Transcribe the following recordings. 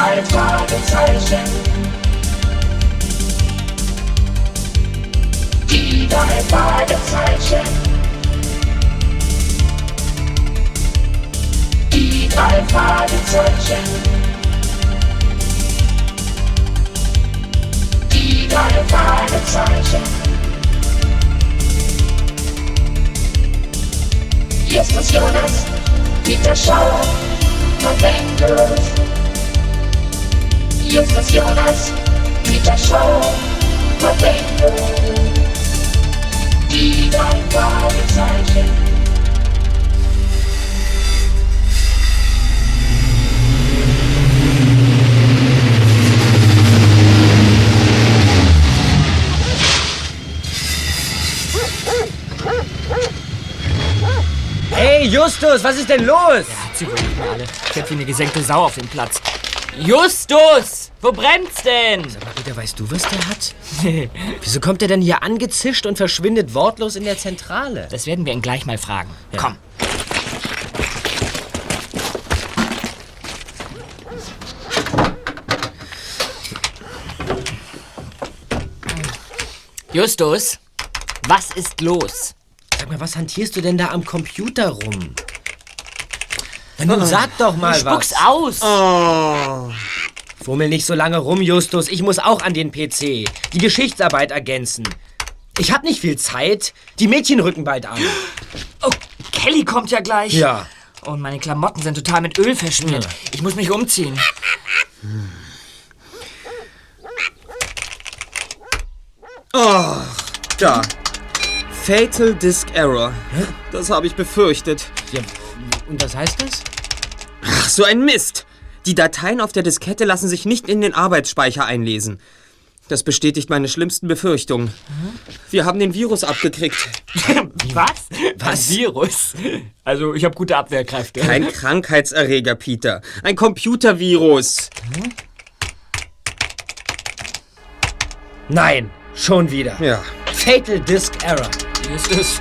Fragezeichen. Die Fragezeichen. Die drei Fragezeichen. Die Jonas, Peter Schauer, Verwendet. Hier ist Jonas, Peter Schauer, Verwendet. Die drei Fragezeichen. Hey, Justus, was ist denn los? Sie wohnen alle. Ich hätte wie eine gesenkte Sau auf dem Platz. Justus! Wo brennt's denn? Aber Peter, weißt du, was der hat? Wieso kommt er denn hier angezischt und verschwindet wortlos in der Zentrale? Das werden wir ihn gleich mal fragen. Komm. Justus, was ist los? Sag mal, was hantierst du denn da am Computer rum? Na nun sag doch mal Spuck's was. aus! Fummel nicht so lange rum, Justus. Ich muss auch an den PC. Die Geschichtsarbeit ergänzen. Ich hab nicht viel Zeit. Die Mädchen rücken bald an. Oh, Kelly kommt ja gleich. Ja. Und meine Klamotten sind total mit Öl verschmiert. Ich muss mich umziehen. Da. Fatal Disk Error. Das habe ich befürchtet. ja. Und was heißt das? Ach, so ein Mist. Die Dateien auf der Diskette lassen sich nicht in den Arbeitsspeicher einlesen. Das bestätigt meine schlimmsten Befürchtungen. Wir haben den Virus abgekriegt. Was? Was? Virus? Also, ich habe gute Abwehrkräfte. Kein Krankheitserreger, Peter. Ein Computervirus. Nein, schon wieder. Ja. Fatal Disk Error. Justus,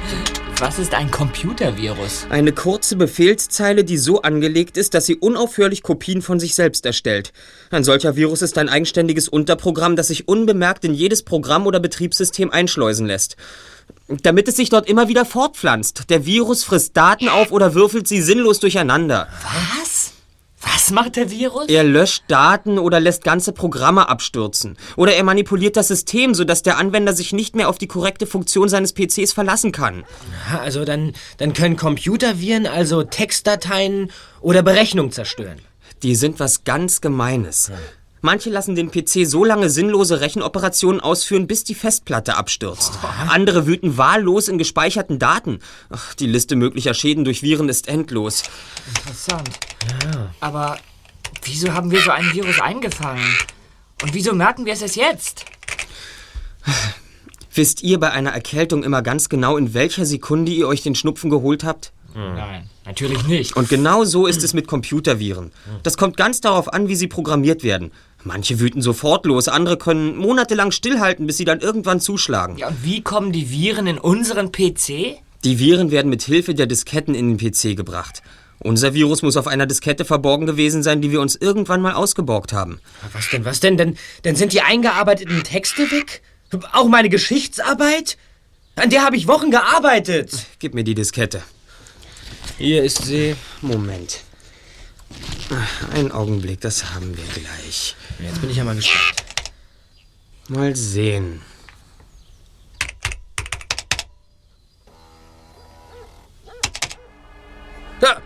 was ist ein Computervirus? Eine kurze Befehlszeile, die so angelegt ist, dass sie unaufhörlich Kopien von sich selbst erstellt. Ein solcher Virus ist ein eigenständiges Unterprogramm, das sich unbemerkt in jedes Programm oder Betriebssystem einschleusen lässt. Damit es sich dort immer wieder fortpflanzt. Der Virus frisst Daten auf oder würfelt sie sinnlos durcheinander. Was? Was macht der Virus? Er löscht Daten oder lässt ganze Programme abstürzen. Oder er manipuliert das System, sodass der Anwender sich nicht mehr auf die korrekte Funktion seines PCs verlassen kann. Also dann, dann können Computerviren also Textdateien oder Berechnungen zerstören. Die sind was ganz Gemeines. Manche lassen den PC so lange sinnlose Rechenoperationen ausführen, bis die Festplatte abstürzt. Andere wüten wahllos in gespeicherten Daten. Ach, die Liste möglicher Schäden durch Viren ist endlos. Interessant. Aber wieso haben wir so einen Virus eingefangen? Und wieso merken wir es erst jetzt? Wisst ihr bei einer Erkältung immer ganz genau, in welcher Sekunde ihr euch den Schnupfen geholt habt? Nein, natürlich nicht. Und genau so ist es mit Computerviren. Das kommt ganz darauf an, wie sie programmiert werden. Manche wüten sofort los, andere können monatelang stillhalten, bis sie dann irgendwann zuschlagen. Ja, und wie kommen die Viren in unseren PC? Die Viren werden mit Hilfe der Disketten in den PC gebracht. Unser Virus muss auf einer Diskette verborgen gewesen sein, die wir uns irgendwann mal ausgeborgt haben. Was denn, was denn? Denn, denn sind die eingearbeiteten Texte weg? Auch meine Geschichtsarbeit? An der habe ich Wochen gearbeitet. Gib mir die Diskette. Hier ist sie. Moment. Einen Augenblick, das haben wir gleich. Jetzt bin ich ja mal gespannt. Mal sehen. Da.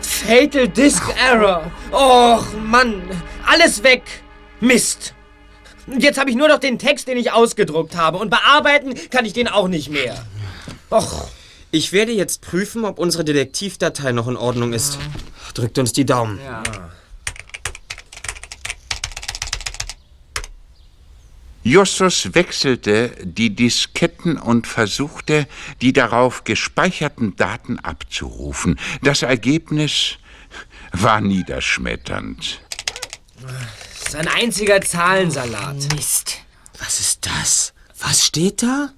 Fatal Disk Error. Och, Mann. Alles weg. Mist. Und Jetzt habe ich nur noch den Text, den ich ausgedruckt habe. Und bearbeiten kann ich den auch nicht mehr. Och. Ich werde jetzt prüfen, ob unsere Detektivdatei noch in Ordnung ist. Drückt uns die Daumen. Ja. Justus wechselte die Disketten und versuchte, die darauf gespeicherten Daten abzurufen. Das Ergebnis war niederschmetternd. Das ist ein einziger Zahlensalat. Mist. Was ist das? Was steht da?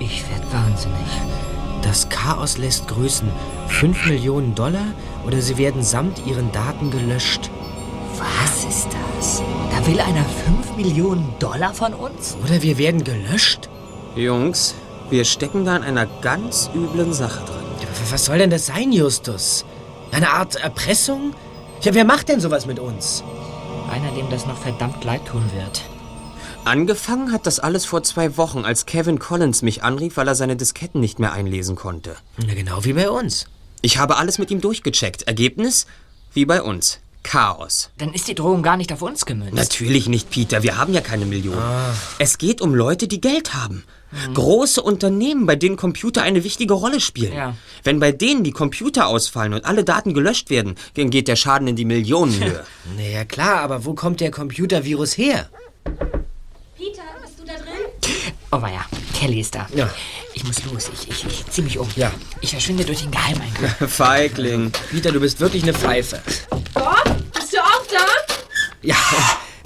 Ich werd wahnsinnig. Das Chaos lässt grüßen. 5 Millionen Dollar oder sie werden samt ihren Daten gelöscht. Was ist das? Da will einer 5 Millionen Dollar von uns? Oder wir werden gelöscht? Jungs, wir stecken da in einer ganz üblen Sache drin. Was soll denn das sein, Justus? Eine Art Erpressung? Ja, wer macht denn sowas mit uns? Einer, dem das noch verdammt leid tun wird. Angefangen hat das alles vor zwei Wochen, als Kevin Collins mich anrief, weil er seine Disketten nicht mehr einlesen konnte. Na, genau wie bei uns. Ich habe alles mit ihm durchgecheckt. Ergebnis? Wie bei uns. Chaos. Dann ist die Drohung gar nicht auf uns gemünzt. Natürlich nicht, Peter. Wir haben ja keine Millionen. Es geht um Leute, die Geld haben. Große Unternehmen, bei denen Computer eine wichtige Rolle spielen. Ja. Wenn bei denen die Computer ausfallen und alle Daten gelöscht werden, dann geht der Schaden in die Millionenhöhe. Naja, klar, aber wo kommt der Computervirus her? Peter, bist du da drin? Oh ja, Kelly ist da. Ja. Ich muss los. Ich, ich, ich zieh mich um. Ja. Ich verschwinde durch den Geheimeingang. Feigling. Peter, du bist wirklich eine Pfeife. Bob, bist du auch da? Ja,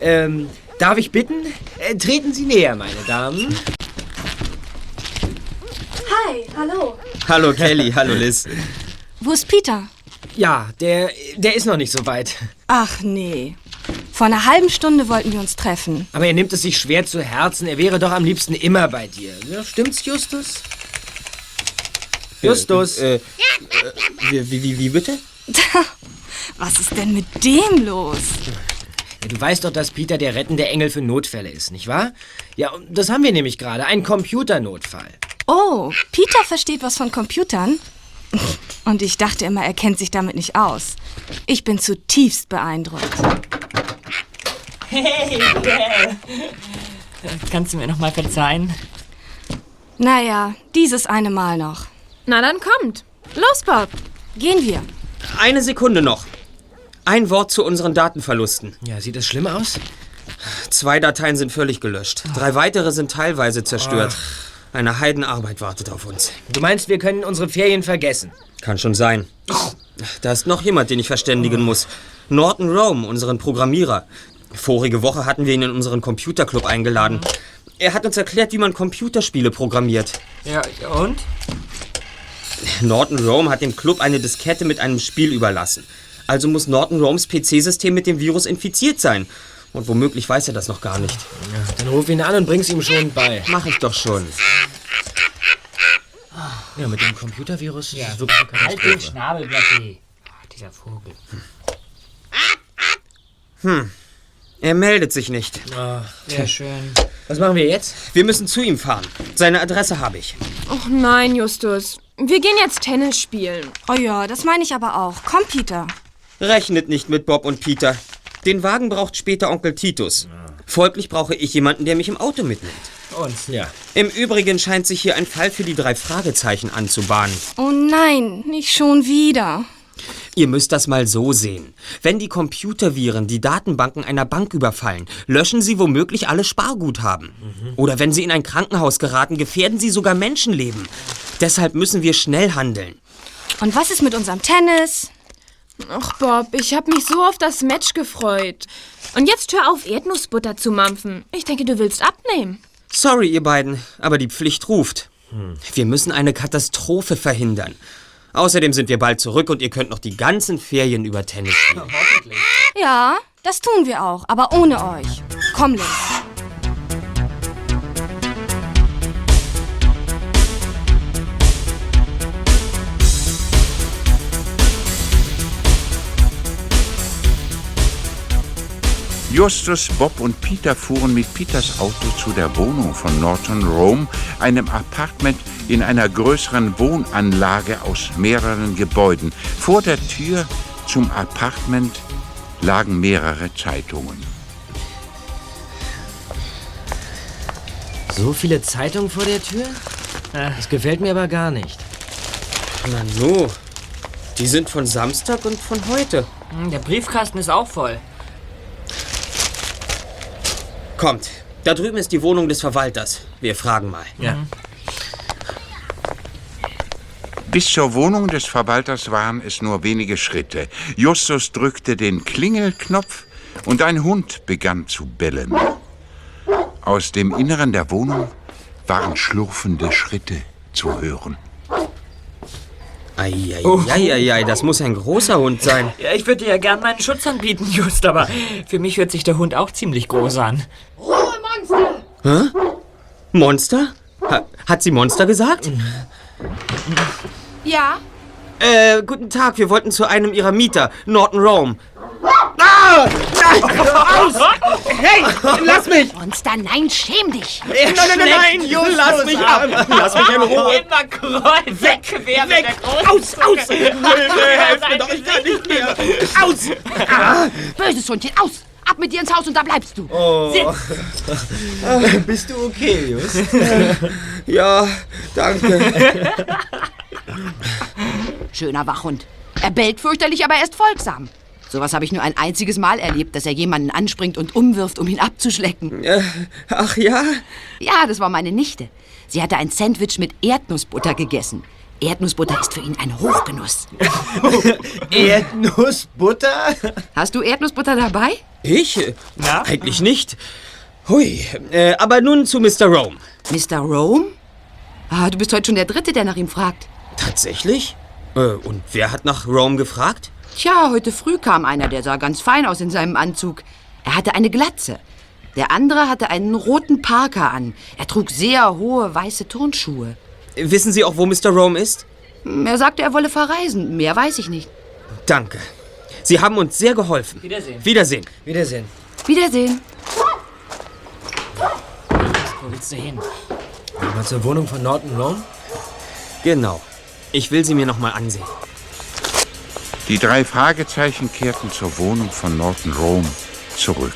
ähm, darf ich bitten? Äh, treten Sie näher, meine Damen. Hi, hallo. Hallo Kelly, hallo Liz. Wo ist Peter? Ja, der, der ist noch nicht so weit. Ach nee. Vor einer halben Stunde wollten wir uns treffen. Aber er nimmt es sich schwer zu Herzen. Er wäre doch am liebsten immer bei dir. Ja, stimmt's, Justus? Justus. Äh, äh, wie, wie, wie, wie bitte? Was ist denn mit dem los? Ja, du weißt doch, dass Peter der rettende Engel für Notfälle ist, nicht wahr? Ja, das haben wir nämlich gerade. Ein Computernotfall. Oh, Peter versteht was von Computern? Und ich dachte immer, er kennt sich damit nicht aus. Ich bin zutiefst beeindruckt. Hey, yeah. Kannst du mir noch mal verzeihen? Naja, dieses eine Mal noch. Na dann kommt. Los, Bob. Gehen wir. Eine Sekunde noch. Ein Wort zu unseren Datenverlusten. Ja, sieht das schlimm aus? Zwei Dateien sind völlig gelöscht. Drei weitere sind teilweise zerstört. Eine Heidenarbeit wartet auf uns. Du meinst, wir können unsere Ferien vergessen? Kann schon sein. Da ist noch jemand, den ich verständigen muss. Norton Rome, unseren Programmierer. Vorige Woche hatten wir ihn in unseren Computerclub eingeladen. Er hat uns erklärt, wie man Computerspiele programmiert. Ja, und? Norton Rome hat dem Club eine Diskette mit einem Spiel überlassen. Also muss Norton Romes PC-System mit dem Virus infiziert sein. Und womöglich weiß er das noch gar nicht. Dann ruf ihn an und bring's ihm schon bei. Mach ich doch schon. Ja, mit dem Computervirus ist es wirklich eine Halt den. Schnabel, Blackie. Ah, dieser Vogel. Er meldet sich nicht. Sehr schön. Was machen wir jetzt? Wir müssen zu ihm fahren. Seine Adresse habe ich. Och nein, Justus. Wir gehen jetzt Tennis spielen. Oh ja, das meine ich aber auch. Komm, Peter. Rechnet nicht mit Bob und Peter. Den Wagen braucht später Onkel Titus. Folglich brauche ich jemanden, der mich im Auto mitnimmt. Und? Ja. Im Übrigen scheint sich hier ein Fall für die drei Fragezeichen anzubahnen. Oh nein, nicht schon wieder. Ihr müsst das mal so sehen. Wenn die Computerviren die Datenbanken einer Bank überfallen, löschen sie womöglich alle Sparguthaben. Oder wenn sie in ein Krankenhaus geraten, gefährden sie sogar Menschenleben. Deshalb müssen wir schnell handeln. Und was ist mit unserem Tennis? Ach, Bob, ich hab mich so auf das Match gefreut. Und jetzt hör auf, Erdnussbutter zu mampfen. Ich denke, du willst abnehmen. Sorry, ihr beiden, aber die Pflicht ruft. Wir müssen eine Katastrophe verhindern. Außerdem sind wir bald zurück und ihr könnt noch die ganzen Ferien über Tennis spielen. Ja, das tun wir auch, aber ohne euch. Komm, Liz. Justus, Bob und Peter fuhren mit Peters Auto zu der Wohnung von Norton Rome, einem Apartment in einer größeren Wohnanlage aus mehreren Gebäuden. Vor der Tür zum Apartment lagen mehrere Zeitungen. So viele Zeitungen vor der Tür? Das gefällt mir aber gar nicht. Na no, die sind von Samstag und von heute. Hm, Der Briefkasten ist auch voll. Kommt, da drüben ist die Wohnung des Verwalters. Wir fragen mal. Ja. Bis zur Wohnung des Verwalters waren es nur wenige Schritte. Justus drückte den Klingelknopf und ein Hund begann zu bellen. Aus dem Inneren der Wohnung waren schlurfende Schritte zu hören. Eieieiei, das muss ein großer Hund sein. Ja, ich würde dir ja gern meinen Schutz anbieten, Just, aber für mich hört sich der Hund auch ziemlich groß an. Monster? Ha, hat sie Monster gesagt? Ja? Äh, guten Tag, wir wollten zu einem ihrer Mieter, Norton Rome. Ah! Aus! Hey, lass mich! Monster, nein, schäm dich. Nein, nein, nein, nein, Justus, lass mich ab! Lass mich in Ruhe! Immer kreuz, weg, wer Weg! Aus, aus! Helft mir doch, ich kann nicht mehr! Aus! Böses Hundchen, aus. Ab mit dir ins Haus und da bleibst du. Bist du okay, Just? Ja, danke. Schöner Wachhund. Er bellt fürchterlich, aber er ist folgsam. Sowas habe ich nur ein einziges Mal erlebt, dass er jemanden anspringt und umwirft, um ihn abzuschlecken. Ach ja? Ja, das war meine Nichte. Sie hatte ein Sandwich mit Erdnussbutter gegessen. Erdnussbutter ist für ihn ein Hochgenuss. Erdnussbutter? Hast du Erdnussbutter dabei? Ich? Na? Eigentlich nicht. Hui, äh, aber nun zu Mr. Rome. Mr. Rome? Ah, du bist heute schon der Dritte, der nach ihm fragt. Tatsächlich? Äh, und wer hat nach Rome gefragt? Tja, heute früh kam einer, der sah ganz fein aus in seinem Anzug. Er hatte eine Glatze. Der andere hatte einen roten Parker an. Er trug sehr hohe weiße Turnschuhe. Wissen Sie auch, wo Mr. Rome ist? Er sagte, er wolle verreisen. Mehr weiß ich nicht. Danke. Sie haben uns sehr geholfen. Wiedersehen. Wiedersehen. Wiedersehen. Wiedersehen. Wo willst du hin? Mal zur Wohnung von Norton Rome? Genau. Ich will sie mir noch mal ansehen. Die drei Fragezeichen kehrten zur Wohnung von Norton Rome zurück.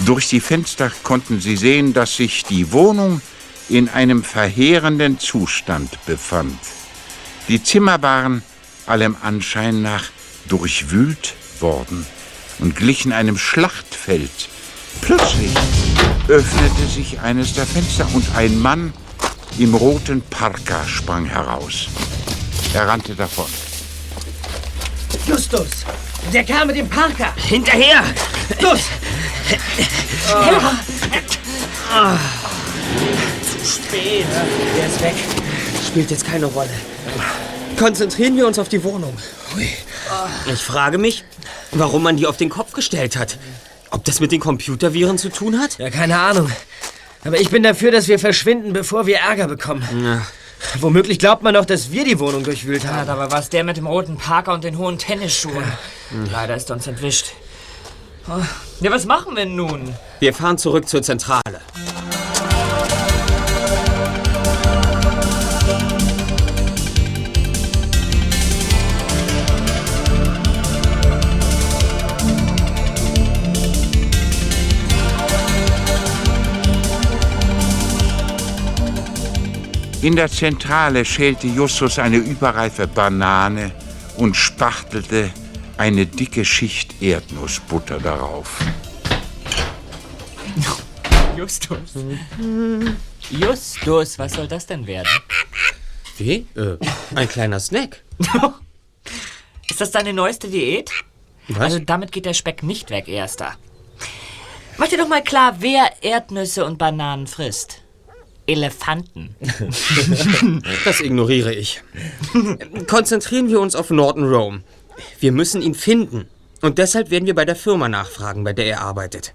Durch die Fenster konnten sie sehen, dass sich die Wohnung in einem verheerenden Zustand befand. Die Zimmer waren allem Anschein nach durchwühlt worden und glichen einem Schlachtfeld. Plötzlich öffnete sich eines der Fenster und ein Mann im roten Parka sprang heraus. Er rannte davon. Justus! Der Kerl mit dem Parker! Hinterher! Los! Spät. Der ist weg. Spielt jetzt keine Rolle. Konzentrieren wir uns auf die Wohnung. Hui. Ich frage mich, warum man die auf den Kopf gestellt hat. Ob das mit den Computerviren zu tun hat? Ja, keine Ahnung. Aber ich bin dafür, dass wir verschwinden, bevor wir Ärger bekommen. Ja. Womöglich glaubt man doch, dass wir die Wohnung durchwühlt Ja, haben. dabei war es der mit dem roten Parker und den hohen Tennisschuhen. Leider ist er uns entwischt. Oh. Ja, was machen wir nun? Wir fahren zurück zur Zentrale. In der Zentrale schälte Justus eine überreife Banane und spachtelte eine dicke Schicht Erdnussbutter darauf. Justus. Justus, was soll das denn werden? Wie? Äh, ein kleiner Snack. Ist das deine neueste Diät? Was? Also damit geht der Speck nicht weg, Erster. Mach dir doch mal klar, wer Erdnüsse und Bananen frisst. Elefanten. Das ignoriere ich. Konzentrieren wir uns auf Norton Rome. Wir müssen ihn finden. Und deshalb werden wir bei der Firma nachfragen, bei der er arbeitet.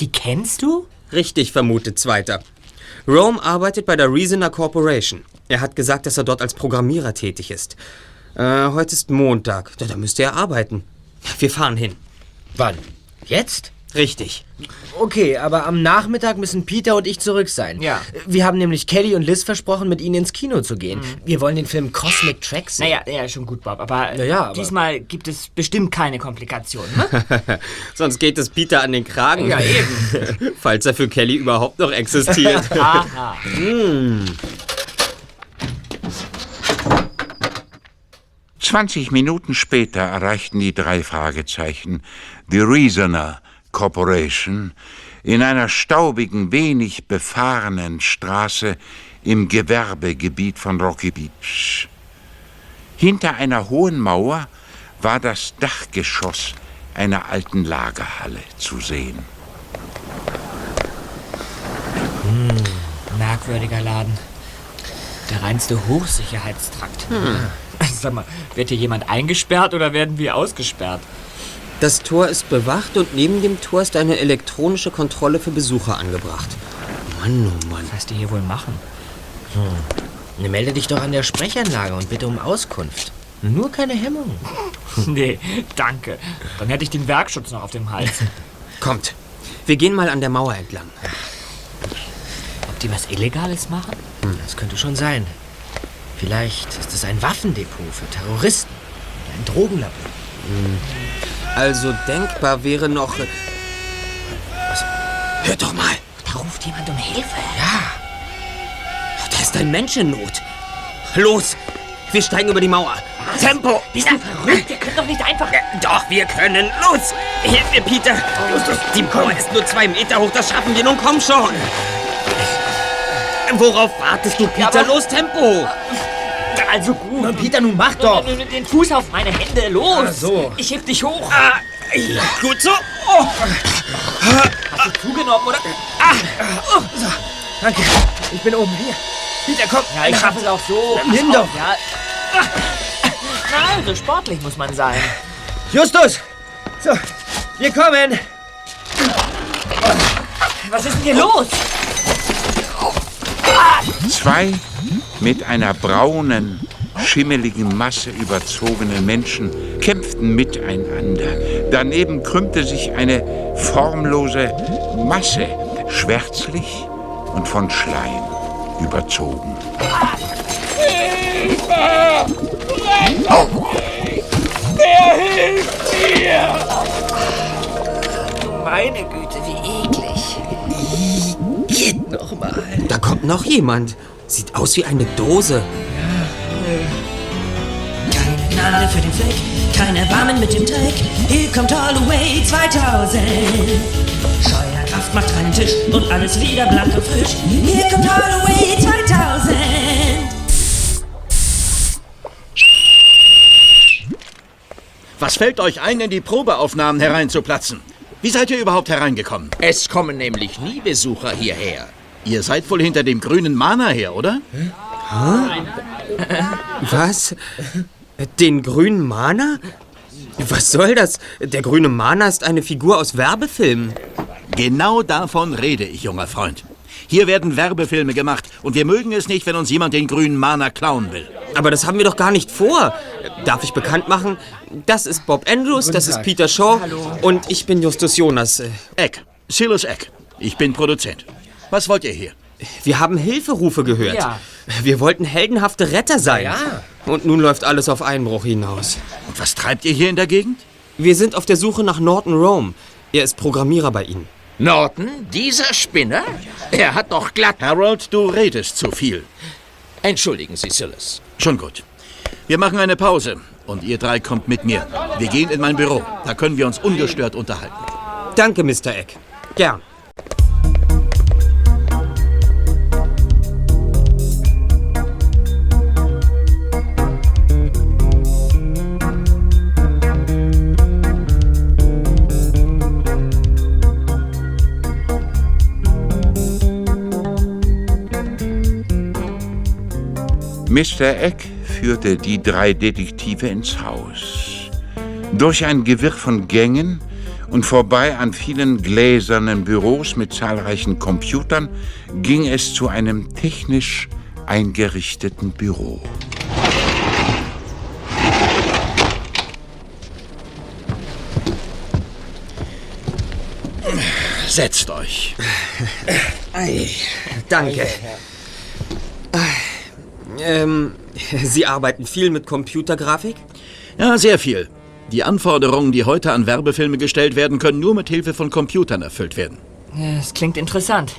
Die kennst du? Richtig vermutet, Zweiter. Rome arbeitet bei der Reasoner Corporation. Er hat gesagt, dass er dort als Programmierer tätig ist. Äh, heute ist Montag. Da, da müsste er arbeiten. Wir fahren hin. Wann? Jetzt? Richtig. Okay, aber am Nachmittag müssen Peter und ich zurück sein. Ja. Wir haben nämlich Kelly und Liz versprochen, mit ihnen ins Kino zu gehen. Wir wollen den Film Cosmic Tracks sehen. Naja, ja, schon gut, Bob. Aber, Na ja, aber- diesmal gibt es bestimmt keine Komplikationen. Ne? Sonst geht es Peter an den Kragen. ja, eben. Falls er für Kelly überhaupt noch existiert. Aha. 20 Minuten später erreichten die drei Fragezeichen die Reasoner Corporation in einer staubigen, wenig befahrenen Straße im Gewerbegebiet von Rocky Beach. Hinter einer hohen Mauer war das Dachgeschoss einer alten Lagerhalle zu sehen. Merkwürdiger Laden. Der reinste Hochsicherheitstrakt. Sag mal, wird hier jemand eingesperrt oder werden wir ausgesperrt? Das Tor ist bewacht und neben dem Tor ist eine elektronische Kontrolle für Besucher angebracht. Mann, oh Mann. Was die hier wohl machen? Ne, Melde dich doch an der Sprechanlage und bitte um Auskunft. Nur keine Hemmung. Nee, danke. Dann hätte ich den Werkschutz noch auf dem Hals. Kommt, wir gehen mal an der Mauer entlang. Ob die was Illegales machen? Das könnte schon sein. Vielleicht ist es ein Waffendepot für Terroristen. Oder ein Drogenlabor. Also denkbar wäre noch... äh, Was? Hört doch mal, Da ruft jemand um Hilfe. da ist ein Mensch in Not. Los, wir steigen über die Mauer. Tempo! Bist du verrückt? Wir können doch nicht einfach... Doch, wir können. Los! Hilf mir, Peter! Die Mauer ist nur zwei Meter hoch, das schaffen wir nun, komm schon! Worauf wartest du, Peter? aber- Los, Tempo! Also gut. Na, Peter, nun mach doch. Den Fuß auf meine Hände, los! Ach so. Ich heb dich hoch. Ah, ja, gut so. Hast du zugenommen, oder? Danke. Ich bin oben. Hier. Peter, komm. Ja, ich schaffe es auch so. Dann nimm doch. Ja. Na, also sportlich muss man sein. Justus. So, wir kommen. Was ist denn hier los? Zwei mit einer braunen, schimmeligen Masse überzogene Menschen kämpften miteinander. Daneben krümmte sich eine formlose Masse, schwärzlich und von Schleim überzogen. Meine Güte, wie eklig. Geht noch mal. Da kommt noch jemand. Sieht aus wie eine Dose. Keine Gnade für den Fleck, kein Erbarmen mit dem Dreck. Hier kommt Holloway 2000. Scheuerkraft macht reinen Tisch und alles wieder blank und frisch. Hier kommt Holloway 2000. Was fällt euch ein, in die Probeaufnahmen hereinzuplatzen? Wie seid ihr überhaupt hereingekommen? Es kommen nämlich nie Besucher hierher. Ihr seid wohl hinter dem grünen Mana her, oder? Was? Den grünen Mana? Was soll das? Der grüne Mana ist eine Figur aus Werbefilmen. Genau davon rede ich, junger Freund. Hier werden Werbefilme gemacht und wir mögen es nicht, wenn uns jemand den grünen Mana klauen will. Aber das haben wir doch gar nicht vor. Darf ich bekannt machen? Das ist Bob Andrews, das ist Peter Shaw und ich bin Justus Jonas. Äh, Eck, Silas Eck. Ich bin Produzent. Was wollt ihr hier? Wir haben Hilferufe gehört. Ja. Wir wollten heldenhafte Retter sein. Ja. Und nun läuft alles auf Einbruch hinaus. Und was treibt ihr hier in der Gegend? Wir sind auf der Suche nach Norton Rome. Er ist Programmierer bei Ihnen. Norton, dieser Spinner? Er hat doch glatt... Harold, du redest zu viel. Entschuldigen Sie, Silas. Schon gut. Wir machen eine Pause und ihr drei kommt mit mir. Wir gehen in mein Büro. Da können wir uns ungestört unterhalten. Danke, Mr. Eck. Gern. Mr. Eck führte die drei Detektive ins Haus. Durch ein Gewirr von Gängen und vorbei an vielen gläsernen Büros mit zahlreichen Computern ging es zu einem technisch eingerichteten Büro. Setzt euch. Danke. Ähm, Sie arbeiten viel mit Computergrafik? Ja, sehr viel. Die Anforderungen, die heute an Werbefilme gestellt werden, können nur mit Hilfe von Computern erfüllt werden. Das klingt interessant.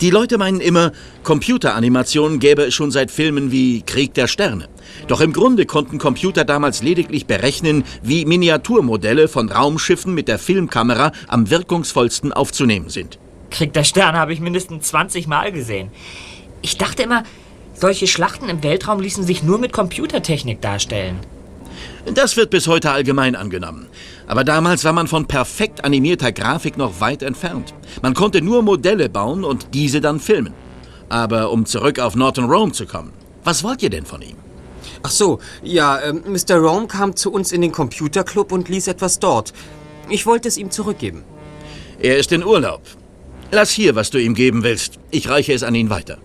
Die Leute meinen immer, Computeranimationen gäbe es schon seit Filmen wie Krieg der Sterne. Doch im Grunde konnten Computer damals lediglich berechnen, wie Miniaturmodelle von Raumschiffen mit der Filmkamera am wirkungsvollsten aufzunehmen sind. Krieg der Sterne habe ich mindestens 20 Mal gesehen. Ich dachte immer, solche Schlachten im Weltraum ließen sich nur mit Computertechnik darstellen. Das wird bis heute allgemein angenommen. Aber damals war man von perfekt animierter Grafik noch weit entfernt. Man konnte nur Modelle bauen und diese dann filmen. Aber um zurück auf Norton Rome zu kommen, was wollt ihr denn von ihm? Ach so, ja, ähm, Mr. Rome kam zu uns in den Computerclub und ließ etwas dort. Ich wollte es ihm zurückgeben. Er ist in Urlaub. Lass hier, was du ihm geben willst. Ich reiche es an ihn weiter.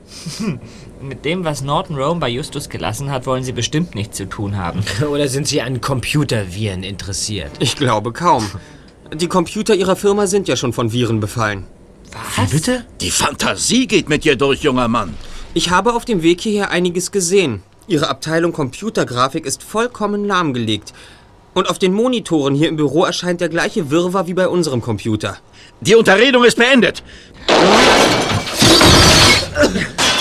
Mit dem, was Norton Rome bei Justus gelassen hat, wollen Sie bestimmt nichts zu tun haben. Oder sind Sie an Computerviren interessiert? Ich glaube kaum. Die Computer Ihrer Firma sind ja schon von Viren befallen. Was? Bitte? Die Fantasie geht mit dir durch, junger Mann. Ich habe auf dem Weg hierher einiges gesehen. Ihre Abteilung Computergrafik ist vollkommen lahmgelegt. Und auf den Monitoren hier im Büro erscheint der gleiche Wirrwarr wie bei unserem Computer. Die Unterredung ist beendet.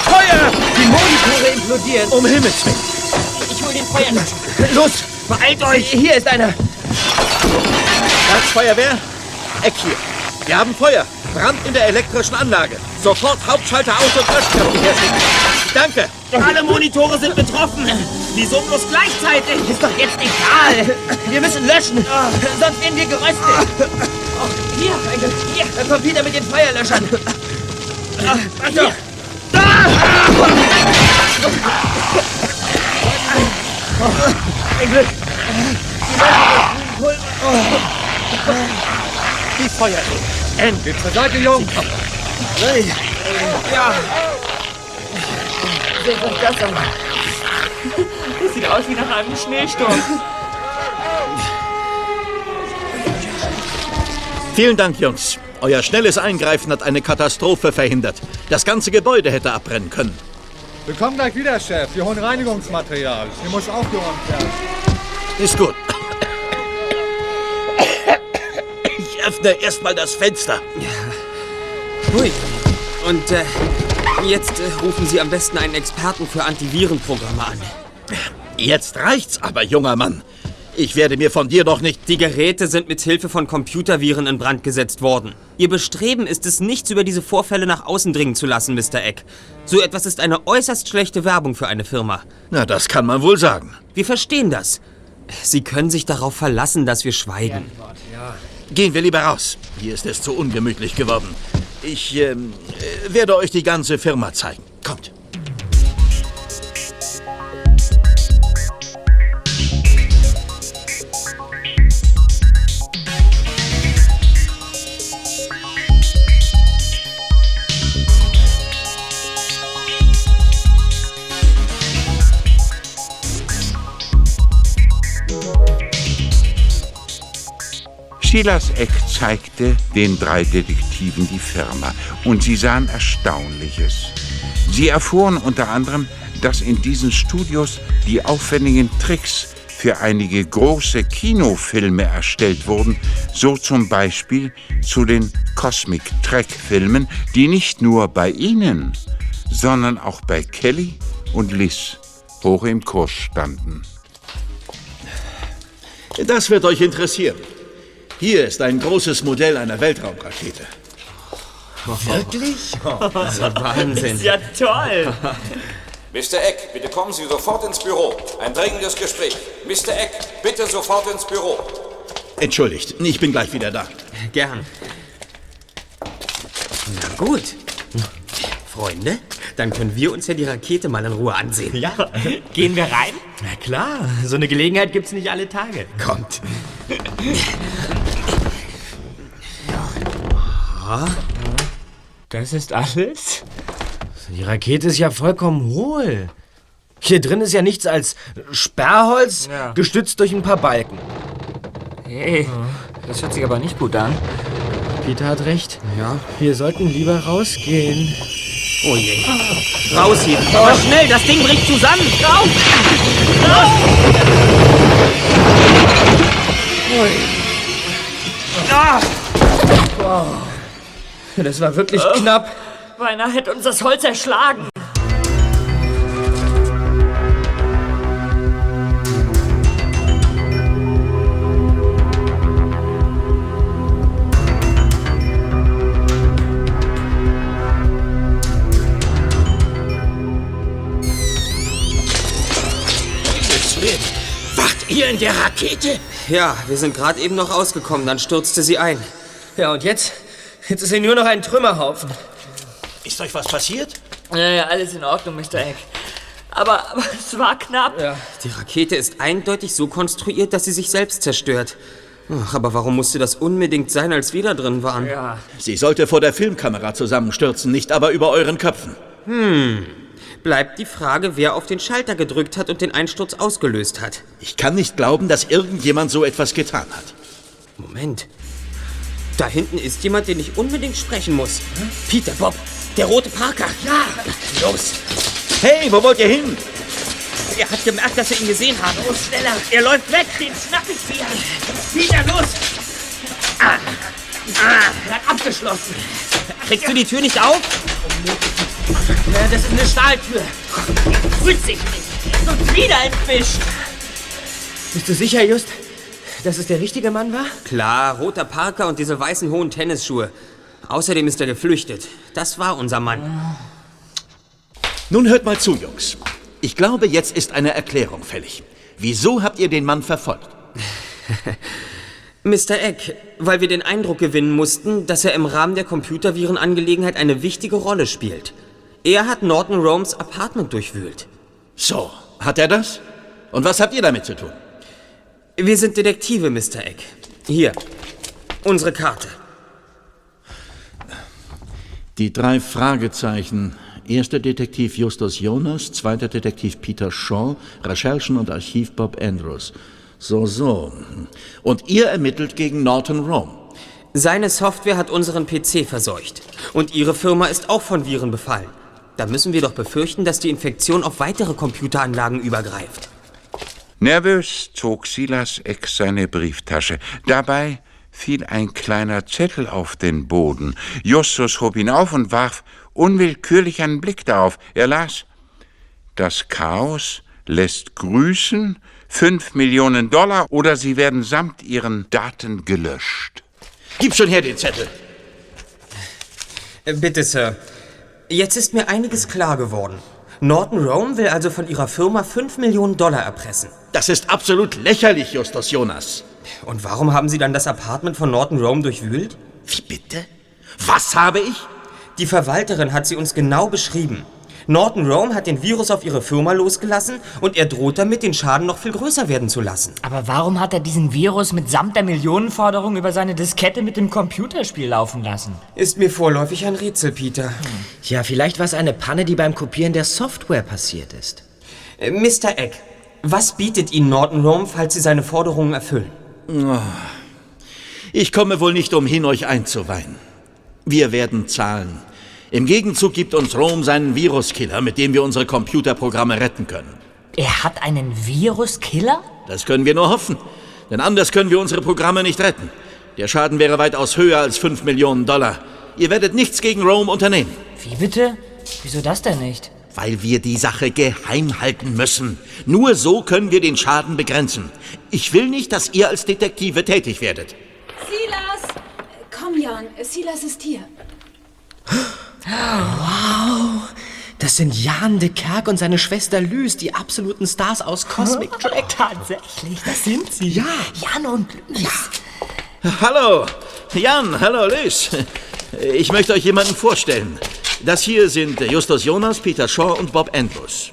Feuer! Die Monitore implodieren. Um Himmels Willen. Ich hol den Feuerlöscher. Los, beeilt euch. Hier ist einer. Herzfeuerwehr? Eck hier. Wir haben Feuer. Brand in der elektrischen Anlage. Sofort Hauptschalter aus und Löschkräfte herschicken. Danke. Alle Monitore sind betroffen. Wieso bloß gleichzeitig? Ist doch jetzt egal. Wir müssen löschen, sonst werden wir geröstet. Hier, hier, der Computer mit den Feuerlöschern. Ah, Hier. Ein Glück. Die Feuer. Endlich zur Seite, Jungs. Ja. Das sieht aus wie nach einem Schneesturm. Vielen Dank, Jungs. Euer schnelles Eingreifen hat eine Katastrophe verhindert. Das ganze Gebäude hätte abbrennen können. Wir kommen gleich wieder, Chef. Wir holen Reinigungsmaterial. Hier muss aufgeräumt werden. Ist gut. Ich öffne erstmal das Fenster. Hui. Und äh, jetzt äh, rufen Sie am besten einen Experten für Antivirenprogramme an. Jetzt reicht's aber, junger Mann. Ich werde mir von dir doch nicht... Die Geräte sind mit Hilfe von Computerviren in Brand gesetzt worden. Ihr Bestreben ist es, nichts über diese Vorfälle nach außen dringen zu lassen, Mr. Eck. So etwas ist eine äußerst schlechte Werbung für eine Firma. Na, das kann man wohl sagen. Wir verstehen das. Sie können sich darauf verlassen, dass wir schweigen. Gehen wir lieber raus. Hier ist es zu ungemütlich geworden. Ich ähm, äh, werde euch die ganze Firma zeigen. Kommt. Silas Eck zeigte den drei Detektiven die Firma und sie sahen Erstaunliches. Sie erfuhren unter anderem, dass in diesen Studios die aufwendigen Tricks für einige große Kinofilme erstellt wurden, so zum Beispiel zu den Cosmic Trek Filmen, die nicht nur bei Ihnen, sondern auch bei Kelly und Liz hoch im Kurs standen. Das wird euch interessieren. Hier ist ein großes Modell einer Weltraumrakete. Wirklich? Das ist Wahnsinn. Ja, toll. Mr. Eck, bitte kommen Sie sofort ins Büro. Ein dringendes Gespräch. Mr. Eck, bitte sofort ins Büro. Entschuldigt, ich bin gleich wieder da. Gern. Na gut. Freunde, dann können wir uns ja die Rakete mal in Ruhe ansehen. Ja. Gehen wir rein? Na klar, so eine Gelegenheit gibt's nicht alle Tage. Kommt. Das ist alles? Die Rakete ist ja vollkommen hohl. Hier drin ist ja nichts als Sperrholz, Ja. gestützt durch ein paar Balken. Hey, das hört sich aber nicht gut an. Peter hat recht. Ja. Wir sollten lieber rausgehen. Oh je. Raus hier. Aber schnell, das Ding bricht zusammen. Raus! Das war wirklich knapp. Beinahe hätte uns das Holz erschlagen. Wacht ihr in der Rakete? Ja, wir sind gerade eben noch rausgekommen, dann stürzte sie ein. Ja, und jetzt? Jetzt ist hier nur noch ein Trümmerhaufen. Ist euch was passiert? Ja, ja, alles in Ordnung, Mr. Eck. Aber, aber es war knapp. Die Rakete ist eindeutig so konstruiert, dass sie sich selbst zerstört. Ach, aber warum musste das unbedingt sein, als wir da drin waren? Ja. Sie sollte vor der Filmkamera zusammenstürzen, nicht aber über euren Köpfen. Hm. Bleibt die Frage, wer auf den Schalter gedrückt hat und den Einsturz ausgelöst hat. Ich kann nicht glauben, dass irgendjemand so etwas getan hat. Moment. Da hinten ist jemand, den ich unbedingt sprechen muss. Peter Bob, der rote Parker. Ja, los. Hey, wo wollt ihr hin? Er hat gemerkt, dass wir ihn gesehen haben. Los, schneller. Er läuft weg. Den schnapp ich wieder. Wieder los. Ah. Ah. Er hat abgeschlossen. Kriegst du die Tür nicht auf? Ja, das ist eine Stahltür. Fühlt sich nicht. Er ist uns wieder entwischt. Bist du sicher, Just, dass es der richtige Mann war? Klar, roter Parker und diese weißen hohen Tennisschuhe. Außerdem ist er geflüchtet. Das war unser Mann. Nun hört mal zu, Jungs. Ich glaube, jetzt ist eine Erklärung fällig. Wieso habt ihr den Mann verfolgt? Mr. Eck, weil wir den Eindruck gewinnen mussten, dass er im Rahmen der Computervirenangelegenheit eine wichtige Rolle spielt. Er hat Norton Romes Apartment durchwühlt. So, hat er das? Und was habt ihr damit zu tun? Wir sind Detektive, Mr. Eck. Hier, unsere Karte. Die drei Fragezeichen. Erster Detektiv Justus Jonas, zweiter Detektiv Peter Shaw, Recherchen und Archiv Bob Andrews. So, so. Und ihr ermittelt gegen Norton Rome. Seine Software hat unseren PC verseucht. Und Ihre Firma ist auch von Viren befallen. Da müssen wir doch befürchten, dass die Infektion auf weitere Computeranlagen übergreift. Nervös zog Silas Eck seine Brieftasche. Dabei fiel ein kleiner Zettel auf den Boden. Justus hob ihn auf und warf unwillkürlich einen Blick darauf. Er las: Das Chaos lässt grüßen, fünf Millionen Dollar oder sie werden samt ihren Daten gelöscht. Gib schon her den Zettel. Äh, Bitte, Sir. Jetzt ist mir einiges klar geworden. Norton Rome will also von Ihrer Firma 5 Millionen Dollar erpressen. Das ist absolut lächerlich, Justus Jonas. Und warum haben Sie dann das Apartment von Norton Rome durchwühlt? Wie bitte? Was habe ich? Die Verwalterin hat sie uns genau beschrieben. Norton Rome hat den Virus auf ihre Firma losgelassen und er droht damit, den Schaden noch viel größer werden zu lassen. Aber warum hat er diesen Virus mitsamt der Millionenforderung über seine Diskette mit dem Computerspiel laufen lassen? Ist mir vorläufig ein Rätsel, Peter. Ja, vielleicht war es eine Panne, die beim Kopieren der Software passiert ist. Äh, Mr. Eck, was bietet Ihnen Norton Rome, falls Sie seine Forderungen erfüllen? Oh. Ich komme wohl nicht umhin, euch einzuweihen. Wir werden zahlen. Im Gegenzug gibt uns Rom seinen Viruskiller, mit dem wir unsere Computerprogramme retten können. Er hat einen Viruskiller? Das können wir nur hoffen. Denn anders können wir unsere Programme nicht retten. Der Schaden wäre weitaus höher als 5 Millionen Dollar. Ihr werdet nichts gegen Rome unternehmen. Wie bitte? Wieso das denn nicht? Weil wir die Sache geheim halten müssen. Nur so können wir den Schaden begrenzen. Ich will nicht, dass ihr als Detektive tätig werdet. Silas! Komm, Jan, Silas ist hier. Wow! Das sind Jan de Kerk und seine Schwester Lys, die absoluten Stars aus Cosmic Track. Tatsächlich, das sind sie. Ja. Jan und Lys. Hallo, Jan, hallo, Lys. Ich möchte euch jemanden vorstellen. Das hier sind Justus Jonas, Peter Shaw und Bob Andrews.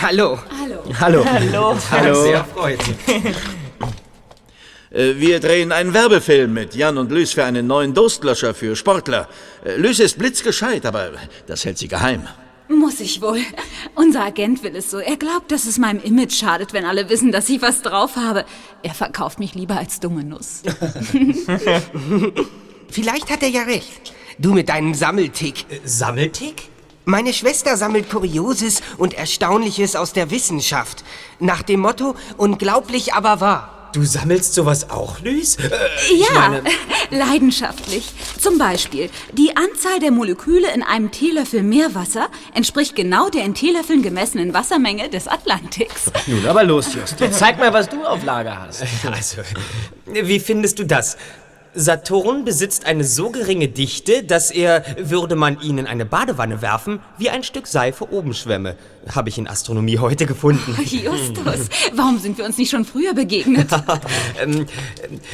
Hallo. Hallo. Hallo. Hallo. Hallo. Sehr freut. Äh, Wir drehen einen Werbefilm mit Jan und Lys für einen neuen Durstlöscher für Sportler. Äh, Lys ist blitzgescheit, aber das hält sie geheim. Muss ich wohl. Unser Agent will es so. Er glaubt, dass es meinem Image schadet, wenn alle wissen, dass ich was drauf habe. Er verkauft mich lieber als dumme Nuss. Vielleicht hat er ja recht. Du mit deinem Sammeltick. Sammeltick? Meine Schwester sammelt Kurioses und Erstaunliches aus der Wissenschaft. Nach dem Motto, unglaublich aber wahr. Du sammelst sowas auch, Lys? Äh, ja, meine- leidenschaftlich. Zum Beispiel, die Anzahl der Moleküle in einem Teelöffel Meerwasser entspricht genau der in Teelöffeln gemessenen Wassermenge des Atlantiks. Nun aber los, Just. Jetzt zeig mal, was du auf Lager hast. Also, wie findest du das? Saturn besitzt eine so geringe Dichte, dass er, würde man ihn in eine Badewanne werfen, wie ein Stück Seife oben schwämme. Habe ich in Astronomie heute gefunden. Justus, warum sind wir uns nicht schon früher begegnet? ähm,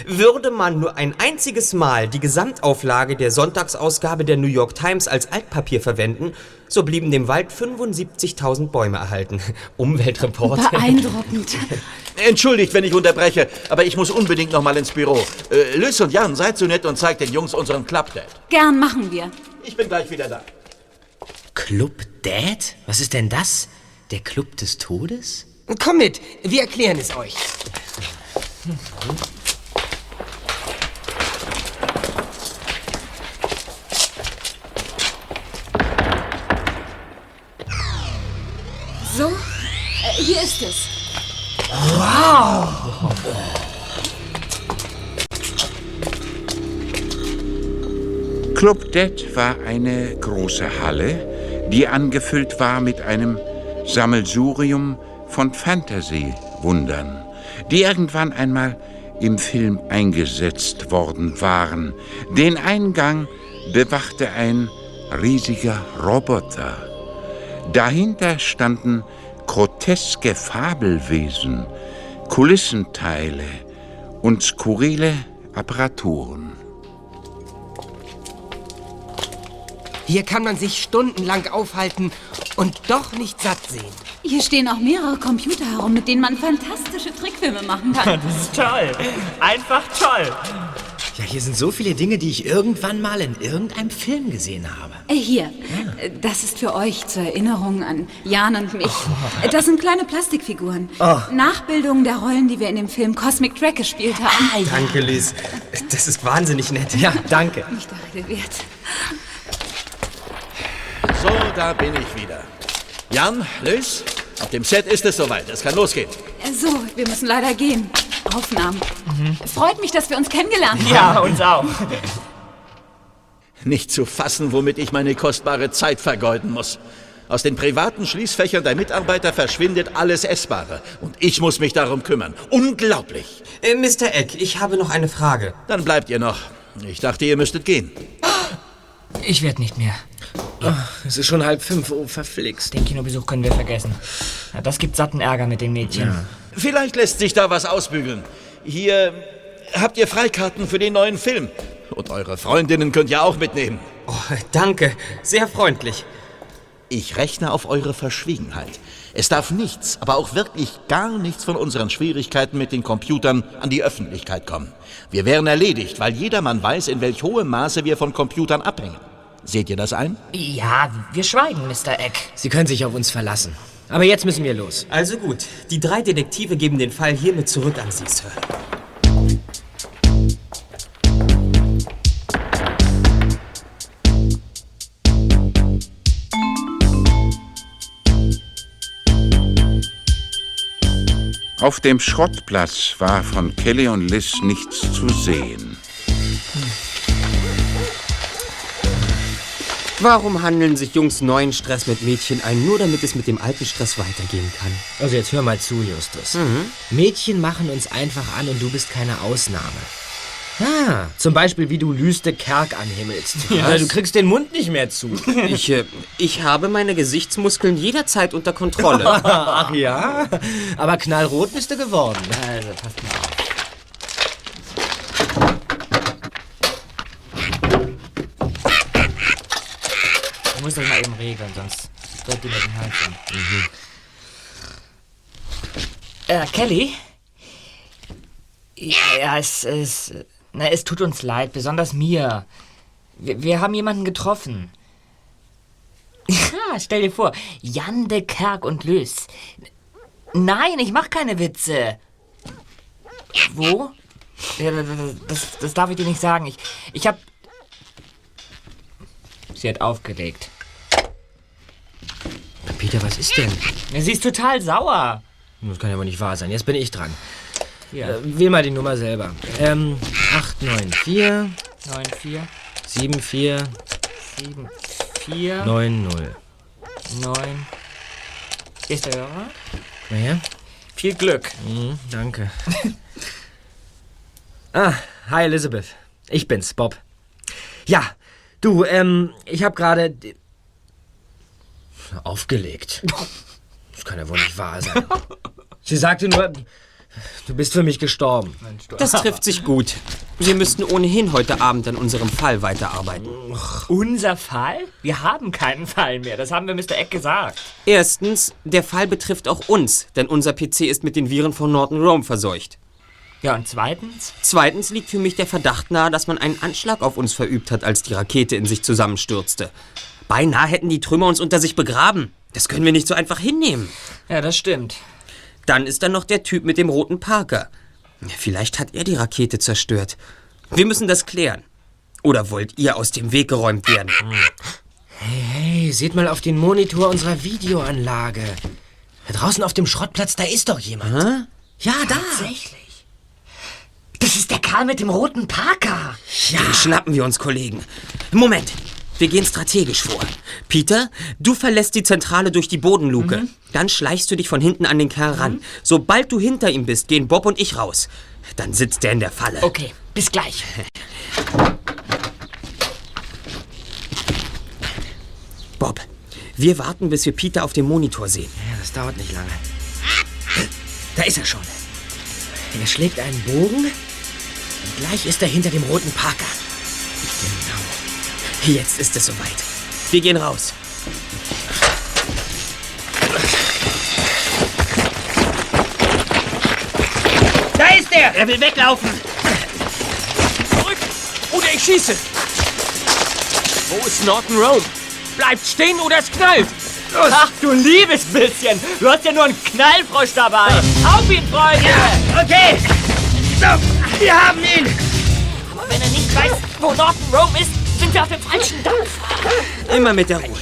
würde man nur ein einziges Mal die Gesamtauflage der Sonntagsausgabe der New York Times als Altpapier verwenden, so blieben dem Wald 75.000 Bäume erhalten. Umweltreporter. Beeindruckend. Entschuldigt, wenn ich unterbreche, aber ich muss unbedingt noch mal ins Büro. Äh, Liz und Jan, seid so nett und zeigt den Jungs unseren Club Date. Gern machen wir. Ich bin gleich wieder da. Club Dad? Was ist denn das? Der Club des Todes? Komm mit, wir erklären es euch. So, äh, hier ist es. Wow! Club Dead war eine große Halle, die angefüllt war mit einem Sammelsurium von Fantasy-Wundern, die irgendwann einmal im Film eingesetzt worden waren. Den Eingang bewachte ein riesiger Roboter. Dahinter standen groteske Fabelwesen, Kulissenteile und skurrile Apparaturen. Hier kann man sich stundenlang aufhalten und doch nicht satt sehen. Hier stehen auch mehrere Computer herum, mit denen man fantastische Trickfilme machen kann. Das ist toll. Einfach toll. Ja, hier sind so viele Dinge, die ich irgendwann mal in irgendeinem Film gesehen habe. Äh, Hier, Äh, das ist für euch zur Erinnerung an Jan und mich. Äh, Das sind kleine Plastikfiguren. Oh. Nachbildungen der Rollen, die wir in dem Film Cosmic Track gespielt haben. Danke, Liz. Das ist wahnsinnig nett. Ja, danke. Nicht der Rede wert. So, da bin ich wieder. Jan, Liz, auf dem Set ist es soweit. Es kann losgehen. So, wir müssen leider gehen. Aufnahmen. Freut mich, dass wir uns kennengelernt haben. Ja, uns auch. Nicht zu fassen, womit ich meine kostbare Zeit vergeuden muss. Aus den privaten Schließfächern der Mitarbeiter verschwindet alles Essbare. Und ich muss mich darum kümmern. Unglaublich. Äh, Mr. Eck, ich habe noch eine Frage. Dann bleibt ihr noch. Ich dachte, ihr müsstet gehen. Ich werde nicht mehr. Es ist schon halb fünf, oh, verflixt. Den Kinobesuch können wir vergessen. Ja, das gibt satten Ärger mit den Mädchen. Vielleicht lässt sich da was ausbügeln. Hier habt ihr Freikarten für den neuen Film. Und eure Freundinnen könnt ihr auch mitnehmen. Oh, danke, sehr freundlich. Ich rechne auf eure Verschwiegenheit. Es darf nichts, aber auch wirklich gar nichts von unseren Schwierigkeiten mit den Computern an die Öffentlichkeit kommen. Wir wären erledigt, weil jedermann weiß, in welch hohem Maße wir von Computern abhängen. Seht ihr das ein? Ja, wir schweigen, Mr. Eck. Sie können sich auf uns verlassen. Aber jetzt müssen wir los. Also gut, die drei Detektive geben den Fall hiermit zurück an Sie, Sir. Auf dem Schrottplatz war von Kelly und Liz nichts zu sehen. Warum handeln sich Jungs neuen Stress mit Mädchen ein, nur damit es mit dem alten Stress weitergehen kann? Also jetzt hör mal zu, Justus. Mädchen machen uns einfach an und du bist keine Ausnahme. Ah, zum Beispiel, wie du Lüste Kerk anhimmelst. Oder du kriegst den Mund nicht mehr zu. Ich, äh, ich habe meine Gesichtsmuskeln jederzeit unter Kontrolle. Ach ja? Aber knallrot bist du geworden. Also, passt mal auf. Muss das mal eben regeln, sonst bleibt dir den Hals an. Äh, Kelly? Ja, ja, es, es, na, es tut uns leid, besonders mir. Wir, wir haben jemanden getroffen. Ja, stell dir vor, Jan de Kerk und Lös. Nein, ich mach keine Witze. Wo? Ja, das, das, das darf ich dir nicht sagen. Ich, ich hab. Sie hat aufgelegt. Peter, was ist denn? Sie ist total sauer. Das kann ja wohl nicht wahr sein. Jetzt bin ich dran. Ja. Äh, wähl mal die Nummer selber. Ähm, 894 9, 4, 74 7, 4, 90. 9. Hier ist der Hörer. Na ja? Viel Glück. Mhm, danke. ah, hi Elizabeth. Ich bin's, Bob. Ja, du, ähm, ich hab gerade aufgelegt. Das kann ja wohl nicht wahr sein. Sie sagte nur, du bist für mich gestorben. Das trifft sich gut. Wir müssten ohnehin heute Abend an unserem Fall weiterarbeiten. Unser Fall? Wir haben keinen Fall mehr. Das haben wir Mr. Eck gesagt. Erstens, der Fall betrifft auch uns, denn unser PC ist mit den Viren von Norton Rome verseucht. Ja, und zweitens? Zweitens liegt für mich der Verdacht nahe, dass man einen Anschlag auf uns verübt hat, als die Rakete in sich zusammenstürzte. Beinahe hätten die Trümmer uns unter sich begraben. Das können wir nicht so einfach hinnehmen. Ja, das stimmt. Dann ist da noch der Typ mit dem roten Parker. Vielleicht hat er die Rakete zerstört. Wir müssen das klären. Oder wollt ihr aus dem Weg geräumt werden? Hey, hey, seht mal auf den Monitor unserer Videoanlage. Da draußen auf dem Schrottplatz, da ist doch jemand. Ja, da. Tatsächlich. Das ist der Kerl mit dem roten Parker. Den schnappen wir uns, Kollegen. Moment. Wir gehen strategisch vor. Peter, du verlässt die Zentrale durch die Bodenluke. Dann schleichst du dich von hinten an den Kerl ran. Sobald du hinter ihm bist, gehen Bob und ich raus. Dann sitzt er in der Falle. Okay, bis gleich. Bob, wir warten, bis wir Peter auf dem Monitor sehen. Ja, das dauert nicht lange. Da ist er schon. Er schlägt einen Bogen und gleich ist er hinter dem roten Parker. Jetzt ist es soweit. Wir gehen raus. Da ist er! Er will weglaufen. Zurück! Oder ich schieße! Wo ist Norton Rome? Bleibt stehen oder es knallt! Ach du liebes bisschen. Du hast ja nur einen Knallfrosch dabei. Auf ihn, Freunde. Okay. So, wir haben ihn. Aber wenn er nicht weiß, wo Norton Rome ist, sind wir auf dem falschen Dampf. Immer mit der Ruhe.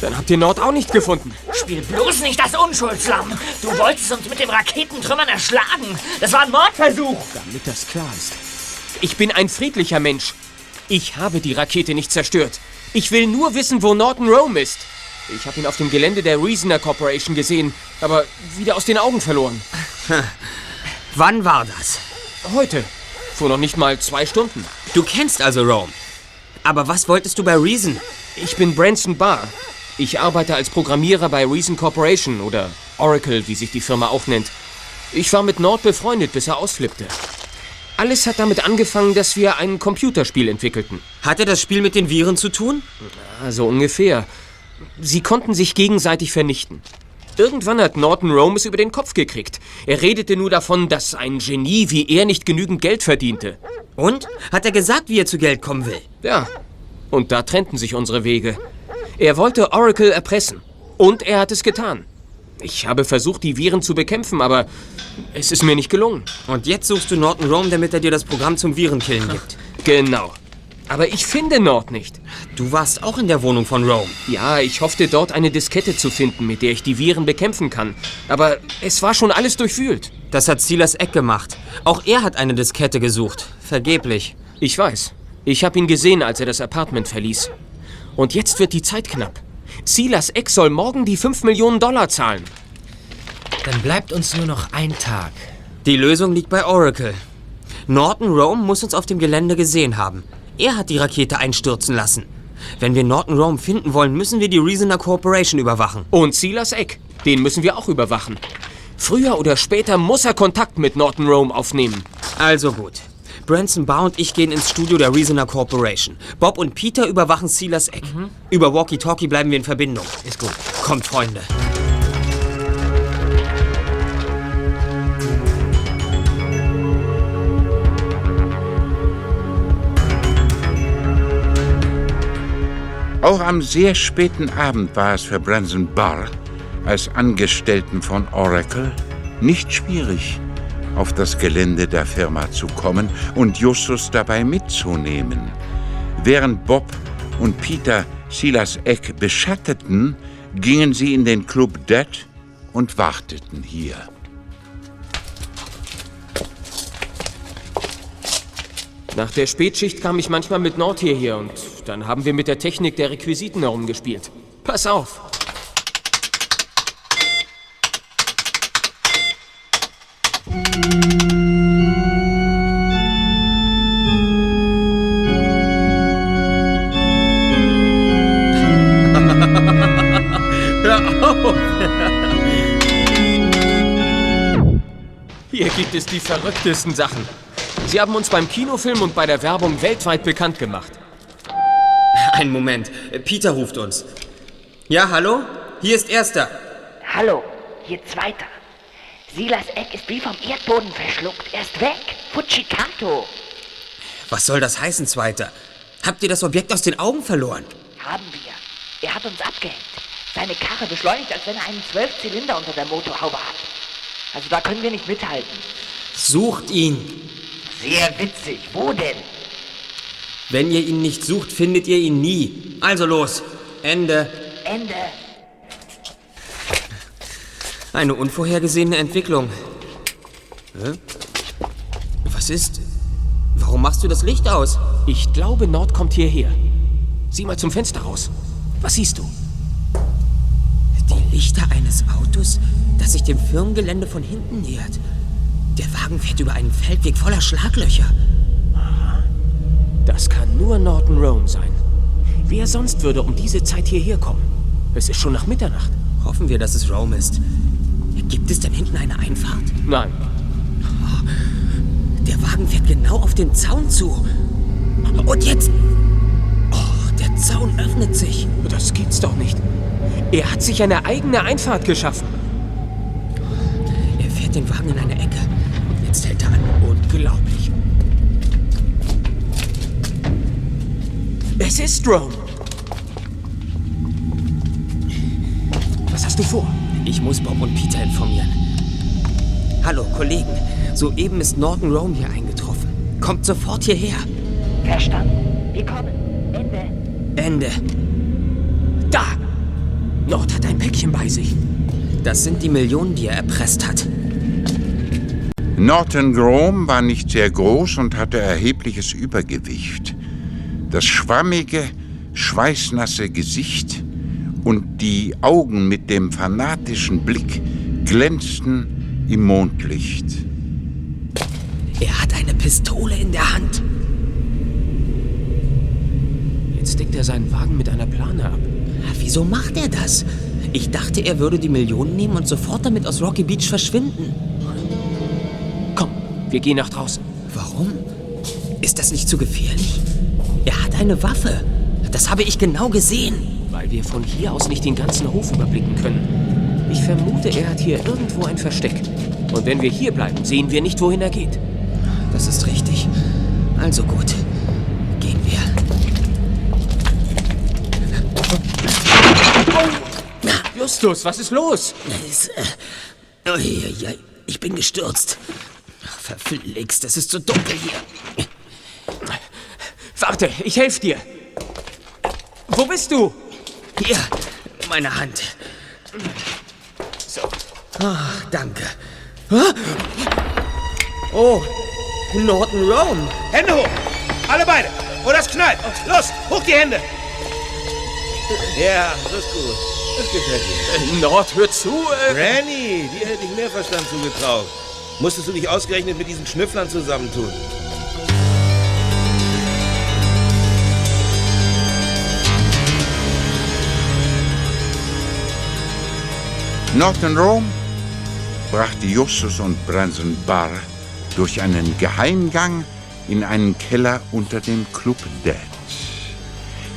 Dann habt ihr Nord auch nicht gefunden. Spiel bloß nicht das Unschuldslamm. Du wolltest uns mit dem Raketentrümmern erschlagen. Das war ein Mordversuch. Damit das klar ist. Ich bin ein friedlicher Mensch. Ich habe die Rakete nicht zerstört. Ich will nur wissen, wo Norton Rome ist. Ich habe ihn auf dem Gelände der Reasoner Corporation gesehen, aber wieder aus den Augen verloren. Wann war das? Heute. Vor noch nicht mal zwei Stunden. Du kennst also Rome. Aber was wolltest du bei Reason? Ich bin Branson Barr. Ich arbeite als Programmierer bei Reason Corporation oder Oracle, wie sich die Firma auch nennt. Ich war mit Nord befreundet, bis er ausflippte. Alles hat damit angefangen, dass wir ein Computerspiel entwickelten. Hatte das Spiel mit den Viren zu tun? Also ungefähr. Sie konnten sich gegenseitig vernichten. Irgendwann hat Norton Rome es über den Kopf gekriegt. Er redete nur davon, dass ein Genie wie er nicht genügend Geld verdiente. Und? Hat er gesagt, wie er zu Geld kommen will? Ja. Und da trennten sich unsere Wege. Er wollte Oracle erpressen. Und er hat es getan. Ich habe versucht, die Viren zu bekämpfen, aber es ist mir nicht gelungen. Und jetzt suchst du Norton Rome, damit er dir das Programm zum Virenkillen gibt. Genau. Aber ich finde Nord nicht. Du warst auch in der Wohnung von Rome. Ja, ich hoffte dort eine Diskette zu finden, mit der ich die Viren bekämpfen kann. Aber es war schon alles durchwühlt. Das hat Silas Eck gemacht. Auch er hat eine Diskette gesucht. Vergeblich. Ich weiß. Ich habe ihn gesehen, als er das Apartment verließ. Und jetzt wird die Zeit knapp. Silas Eck soll morgen die 5 Millionen Dollar zahlen. Dann bleibt uns nur noch ein Tag. Die Lösung liegt bei Oracle. Norton Rome muss uns auf dem Gelände gesehen haben. Er hat die Rakete einstürzen lassen. Wenn wir Norton Rome finden wollen, müssen wir die Reasoner Corporation überwachen. Und Silas Eck. Den müssen wir auch überwachen. Früher oder später muss er Kontakt mit Norton Rome aufnehmen. Also gut. Branson Barr und ich gehen ins Studio der Reasoner Corporation. Bob und Peter überwachen Silas Eck. Über Walkie-Talkie bleiben wir in Verbindung. Ist gut. Kommt, Freunde. Auch am sehr späten Abend war es für Branson Barr als Angestellten von Oracle nicht schwierig, auf das Gelände der Firma zu kommen und Justus dabei mitzunehmen. Während Bob und Peter Silas Eck beschatteten, gingen sie in den Club Dead und warteten hier. Nach der Spätschicht kam ich manchmal mit Nord hierher und dann haben wir mit der Technik der Requisiten herumgespielt. Pass auf! Hier gibt es die verrücktesten Sachen. Sie haben uns beim Kinofilm und bei der Werbung weltweit bekannt gemacht. Einen Moment. Peter ruft uns. Ja, hallo? Hier ist Erster. Hallo, hier Zweiter. Silas Eck ist wie vom Erdboden verschluckt. Er ist weg. Fujikato. Was soll das heißen, Zweiter? Habt ihr das Objekt aus den Augen verloren? Haben wir. Er hat uns abgehängt. Seine Karre beschleunigt, als wenn er einen Zwölfzylinder unter der Motorhaube hat. Also da können wir nicht mithalten. Sucht ihn. Sehr witzig. Wo denn? Wenn ihr ihn nicht sucht, findet ihr ihn nie. Also los. Ende. Ende. Eine unvorhergesehene Entwicklung. Hä? Was ist? Warum machst du das Licht aus? Ich glaube, Nord kommt hierher. Sieh mal zum Fenster raus. Was siehst du? Die Lichter eines Autos, das sich dem Firmengelände von hinten nähert. Der Wagen fährt über einen Feldweg voller Schlaglöcher. Das kann nur Norton Rome sein. Wer sonst würde um diese Zeit hierher kommen? Es ist schon nach Mitternacht. Hoffen wir, dass es Rome ist. Gibt es denn hinten eine Einfahrt? Nein. Der Wagen fährt genau auf den Zaun zu. Und jetzt. Oh, der Zaun öffnet sich. Das gibt's doch nicht. Er hat sich eine eigene Einfahrt geschaffen. Er fährt den Wagen in eine Ecke. Hält er an. Unglaublich. Es ist Rome. Was hast du vor? Ich muss Bob und Peter informieren. Hallo, Kollegen. Soeben ist Norton Rome hier eingetroffen. Kommt sofort hierher. Verstanden. Wir kommen. Ende. Ende. Da! Nord hat ein Päckchen bei sich. Das sind die Millionen, die er erpresst hat. Norton Grom war nicht sehr groß und hatte erhebliches Übergewicht. Das schwammige, schweißnasse Gesicht und die Augen mit dem fanatischen Blick glänzten im Mondlicht. Er hat eine Pistole in der Hand. Jetzt deckt er seinen Wagen mit einer Plane ab. Wieso macht er das? Ich dachte, er würde die Millionen nehmen und sofort damit aus Rocky Beach verschwinden. Wir gehen nach draußen. Warum? Ist das nicht zu gefährlich? Er hat eine Waffe. Das habe ich genau gesehen. Weil wir von hier aus nicht den ganzen Hof überblicken können. Ich vermute, er hat hier irgendwo ein Versteck. Und wenn wir hier bleiben, sehen wir nicht, wohin er geht. Das ist richtig. Also gut. Gehen wir. Justus, was ist los? Es, äh, ich bin gestürzt. Verflixt, es ist so dunkel hier. Warte, ich helfe dir. Wo bist du? Hier, meine Hand. So. Ach, danke. Ah! Oh, Norton Rome. Hände hoch! Alle beide! Und das knallt! Los, hoch die Hände! Ja, das ist gut. Das gefällt mir. Nord, hör zu. Äh Granny, dir hätte ich mehr Verstand zugetraut. Musstest du dich ausgerechnet mit diesen Schnüfflern zusammentun? Norton Rome brachte Justus und Branson Barr durch einen Geheimgang in einen Keller unter dem Club Dance.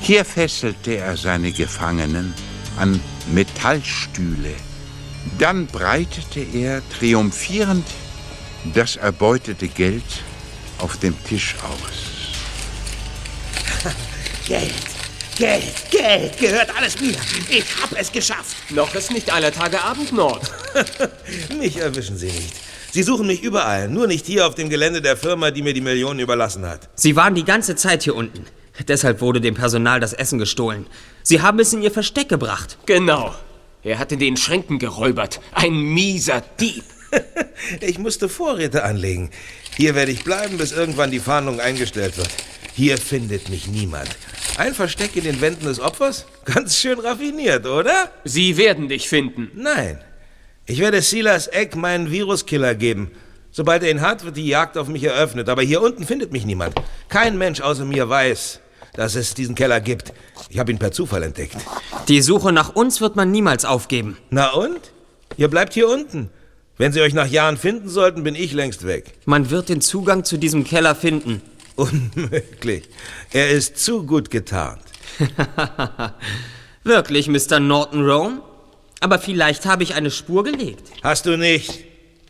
Hier fesselte er seine Gefangenen an Metallstühle. Dann breitete er triumphierend das erbeutete Geld auf dem Tisch aus. Geld, Geld, Geld gehört alles mir. Ich hab es geschafft. Noch ist nicht aller Tage Abend, Nord. mich erwischen Sie nicht. Sie suchen mich überall, nur nicht hier auf dem Gelände der Firma, die mir die Millionen überlassen hat. Sie waren die ganze Zeit hier unten. Deshalb wurde dem Personal das Essen gestohlen. Sie haben es in ihr Versteck gebracht. Genau. Er hat in den Schränken geräubert. Ein mieser Dieb. ich musste Vorräte anlegen. Hier werde ich bleiben, bis irgendwann die Fahndung eingestellt wird. Hier findet mich niemand. Ein Versteck in den Wänden des Opfers? Ganz schön raffiniert, oder? Sie werden dich finden. Nein. Ich werde Silas Eck meinen Viruskiller geben. Sobald er ihn hat, wird die Jagd auf mich eröffnet. Aber hier unten findet mich niemand. Kein Mensch außer mir weiß, dass es diesen Keller gibt. Ich habe ihn per Zufall entdeckt. Die Suche nach uns wird man niemals aufgeben. Na und? Ihr bleibt hier unten. Wenn sie euch nach Jahren finden sollten, bin ich längst weg. Man wird den Zugang zu diesem Keller finden. Unmöglich. Er ist zu gut getarnt. Wirklich, Mr. Norton Rome? Aber vielleicht habe ich eine Spur gelegt. Hast du nicht.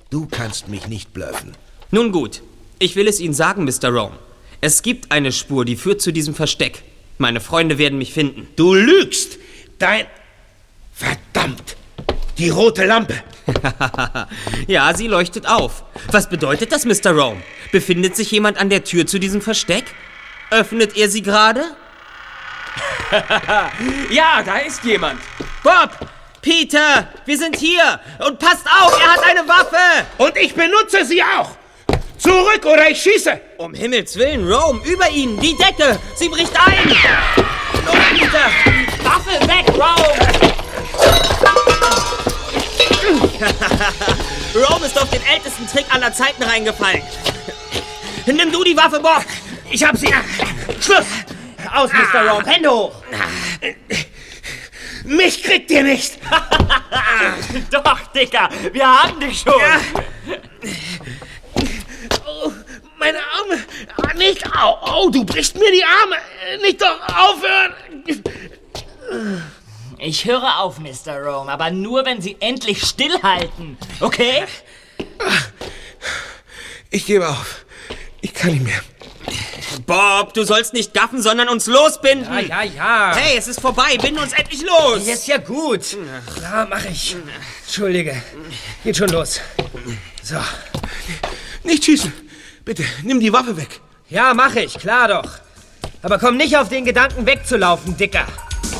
Du kannst mich nicht bluffen. Nun gut, ich will es Ihnen sagen, Mr. Rome. Es gibt eine Spur, die führt zu diesem Versteck. Meine Freunde werden mich finden. Du lügst! Dein... Verdammt! Die rote Lampe! ja, sie leuchtet auf. Was bedeutet das, Mr. Rome? Befindet sich jemand an der Tür zu diesem Versteck? Öffnet er sie gerade? ja, da ist jemand. Bob! Peter! Wir sind hier! Und passt auf, er hat eine Waffe! Und ich benutze sie auch! Zurück oder ich schieße! Um Himmels Willen, Rome, über Ihnen, die Decke! Sie bricht ein! Los, Peter! Waffe weg, Rome! Rome ist auf den ältesten Trick aller Zeiten reingefallen. Nimm du die Waffe, Bob! Ich hab sie! Schluss! Aus, Mr. Rome, Hände hoch! Mich kriegt ihr nicht! Doch, Dicker, wir haben dich schon! Oh, meine Arme! Ah, Nicht! Au, oh, du brichst mir die Arme! Nicht doch aufhören! Ich höre auf, Mr. Rome, aber nur, wenn Sie endlich stillhalten. Okay? Ich gebe auf. Ich kann nicht mehr. Bob, du sollst nicht gaffen, sondern uns losbinden. Ja, ja, ja. Hey, es ist vorbei. Binden uns endlich los. Jetzt ja gut. Ja, mach ich. Entschuldige. Geht schon los. So. Nicht schießen! Bitte, nimm die Waffe weg. Ja, mach ich. Klar doch. Aber komm nicht auf den Gedanken wegzulaufen, Dicker.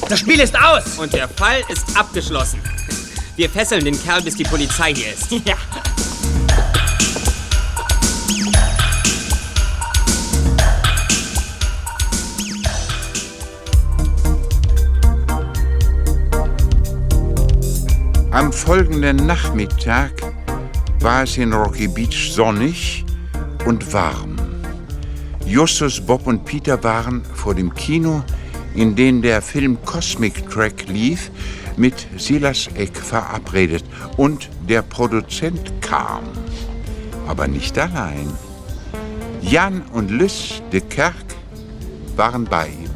Das Spiel ist aus. Und der Fall ist abgeschlossen. Wir fesseln den Kerl, bis die Polizei hier ist. Ja. Am folgenden Nachmittag war es in Rocky Beach sonnig und warm. Justus, Bob und Peter waren vor dem Kino, in dem der Film Cosmic Track lief, mit Silas Eck verabredet und der Produzent kam. Aber nicht allein. Jan und Lys de Kerk waren bei ihm.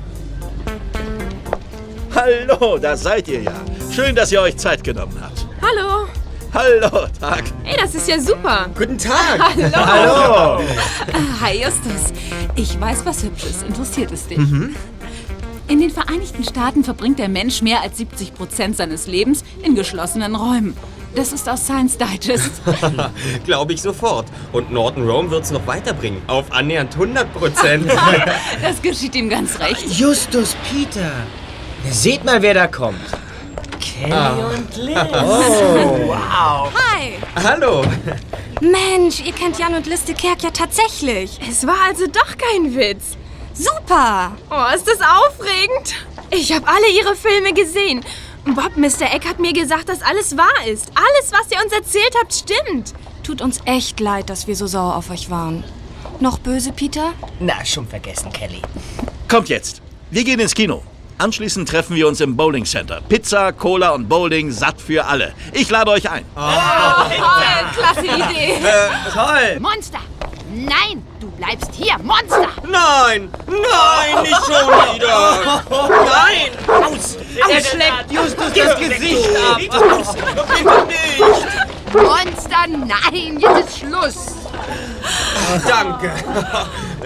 Hallo, da seid ihr ja. Schön, dass ihr euch Zeit genommen habt. Hallo. Hallo, Tag. Ey, das ist ja super. Guten Tag. Hallo. Hallo. Hi, Justus. Ich weiß was Hübsches. Interessiert es dich? Mhm. In den Vereinigten Staaten verbringt der Mensch mehr als 70 Prozent seines Lebens in geschlossenen Räumen. Das ist aus Science Digest. Glaube ich sofort. Und Norton Rome wird's noch weiterbringen. Auf annähernd 100 Prozent. Das geschieht ihm ganz recht. Justus Peter. Seht mal, wer da kommt. Kelly Ah. und Liz. Oh. Wow. Hi. Hallo. Mensch, ihr kennt Jan und Liste Kerk ja tatsächlich. Es war also doch kein Witz. Super. Oh, ist das aufregend. Ich habe alle ihre Filme gesehen. Bob, Mr. Eck hat mir gesagt, dass alles wahr ist. Alles, was ihr uns erzählt habt, stimmt. Tut uns echt leid, dass wir so sauer auf euch waren. Noch böse, Peter? Na, schon vergessen, Kelly. Kommt jetzt. Wir gehen ins Kino. Anschließend treffen wir uns im Bowling Center. Pizza, Cola und Bowling satt für alle. Ich lade euch ein. klasse Idee. toll. Monster! Nein, bleibst hier, Monster! Nein, nein, nicht schon wieder. Nein. Aus. Er schlägt Justus das Gesicht ab. Aus. Bitte nicht. Monster, nein, jetzt ist Schluss! Danke.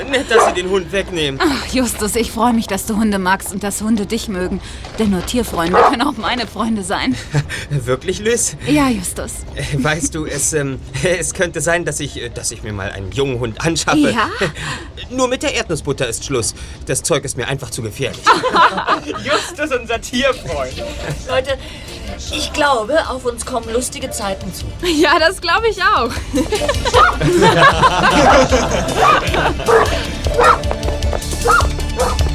Nett, dass Sie den Hund wegnehmen. Ach, Justus, ich freue mich, dass du Hunde magst und dass Hunde dich mögen. Denn nur Tierfreunde können auch meine Freunde sein. Wirklich, Liz? Ja, Justus. Äh, Weißt du, es, ähm, es könnte sein, dass ich, äh, dass ich mir mal einen jungen Hund anschaffe. Ja? Nur mit der Erdnussbutter ist Schluss. Das Zeug ist mir einfach zu gefährlich. Justus, unser Tierfreund. Leute, ich glaube, auf uns kommen lustige Zeiten zu. Ja, das glaube ich auch.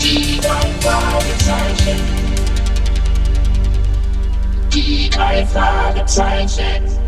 Die drei Fragezeichen. Die drei Fragezeichen.